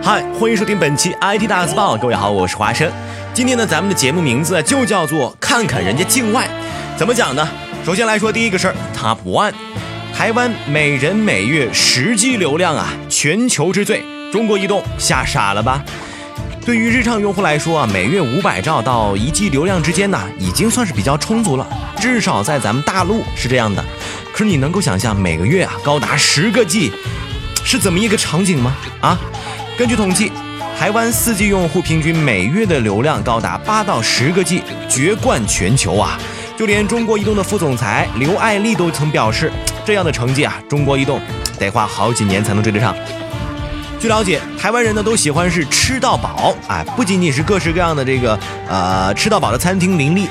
嗨，欢迎收听本期 IT 大字报，各位好，我是华生。今天呢，咱们的节目名字就叫做看看人家境外怎么讲呢？首先来说第一个事儿，Top One，台湾每人每月十 G 流量啊，全球之最，中国移动吓傻了吧？对于日常用户来说啊，每月五百兆到一 G 流量之间呢，已经算是比较充足了，至少在咱们大陆是这样的。可是你能够想象每个月啊高达十个 G 是怎么一个场景吗？啊？根据统计，台湾四 G 用户平均每月的流量高达八到十个 G，绝冠全球啊！就连中国移动的副总裁刘爱丽都曾表示，这样的成绩啊，中国移动得花好几年才能追得上。据了解，台湾人呢都喜欢是吃到饱，哎，不仅仅是各式各样的这个呃吃到饱的餐厅林立，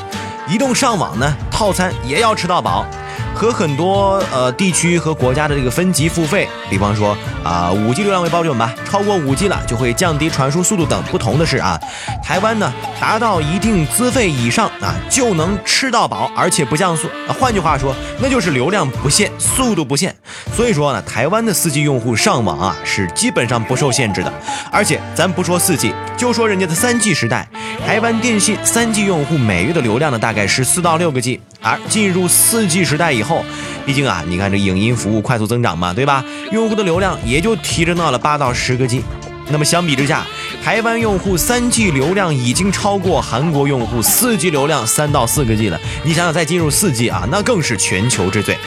移动上网呢套餐也要吃到饱。和很多呃地区和国家的这个分级付费，比方说啊五 G 流量为标准吧，超过五 G 了就会降低传输速度等不同的是啊，台湾呢达到一定资费以上啊就能吃到饱，而且不降速。换句话说，那就是流量不限，速度不限。所以说呢，台湾的四 G 用户上网啊是基本上不受限制的。而且咱不说四 G，就说人家的三 G 时代，台湾电信三 G 用户每月的流量呢大概是四到六个 G，而进入四 G 时代以后。毕竟啊，你看这影音服务快速增长嘛，对吧？用户的流量也就提升到了八到十个 G。那么相比之下，台湾用户三 G 流量已经超过韩国用户四 G 流量三到四个 G 了。你想想，再进入四 G 啊，那更是全球之最。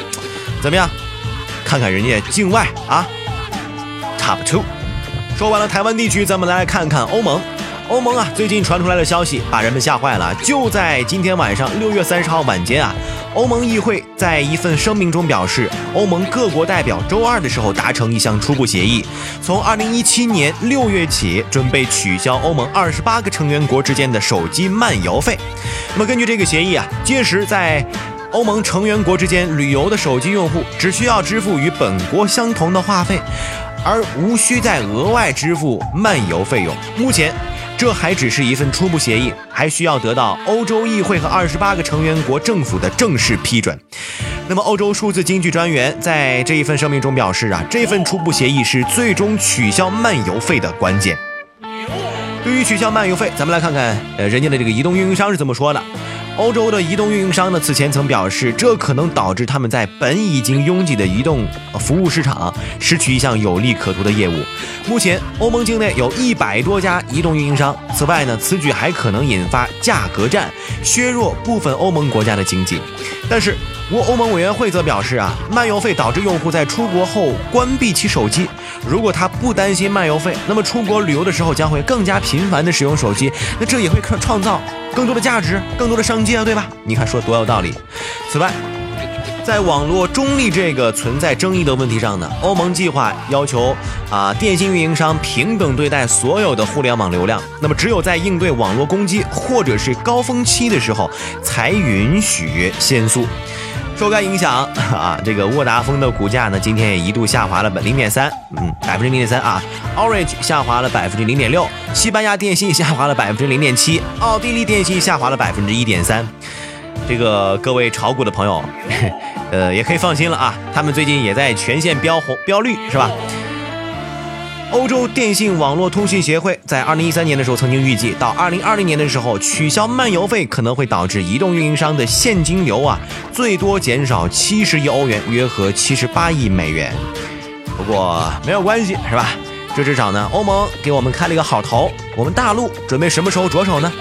怎么样？看看人家境外啊，Top Two。说完了台湾地区，咱们来看看欧盟。欧盟啊，最近传出来的消息把人们吓坏了。就在今天晚上六月三十号晚间啊，欧盟议会在一份声明中表示，欧盟各国代表周二的时候达成一项初步协议，从二零一七年六月起准备取消欧盟二十八个成员国之间的手机漫游费。那么根据这个协议啊，届时在欧盟成员国之间旅游的手机用户只需要支付与本国相同的话费，而无需再额外支付漫游费用。目前。这还只是一份初步协议，还需要得到欧洲议会和二十八个成员国政府的正式批准。那么，欧洲数字经济专员在这一份声明中表示啊，这份初步协议是最终取消漫游费的关键。对于取消漫游费，咱们来看看，呃，人家的这个移动运营商是怎么说的。欧洲的移动运营商呢，此前曾表示，这可能导致他们在本已经拥挤的移动服务市场失去一项有利可图的业务。目前，欧盟境内有一百多家移动运营商。此外呢，此举还可能引发价格战，削弱部分欧盟国家的经济。但是，我欧盟委员会则表示啊，漫游费导致用户在出国后关闭其手机。如果他不担心漫游费，那么出国旅游的时候将会更加频繁地使用手机，那这也会创创造。更多的价值，更多的商机啊，对吧？你看说多有道理。此外，在网络中立这个存在争议的问题上呢，欧盟计划要求啊电信运营商平等对待所有的互联网流量。那么，只有在应对网络攻击或者是高峰期的时候，才允许限速。受该影响啊，这个沃达丰的股价呢，今天也一度下滑了零点三，嗯，百分之零点三啊。Orange 下滑了百分之零点六，西班牙电信下滑了百分之零点七，奥地利电信下滑了百分之一点三。这个各位炒股的朋友，呃，也可以放心了啊，他们最近也在全线标红标绿，是吧？欧洲电信网络通讯协会在二零一三年的时候曾经预计，到二零二零年的时候取消漫游费可能会导致移动运营商的现金流啊最多减少七十亿欧元，约合七十八亿美元。不过没有关系，是吧？这至少呢，欧盟给我们开了一个好头。我们大陆准备什么时候着手呢？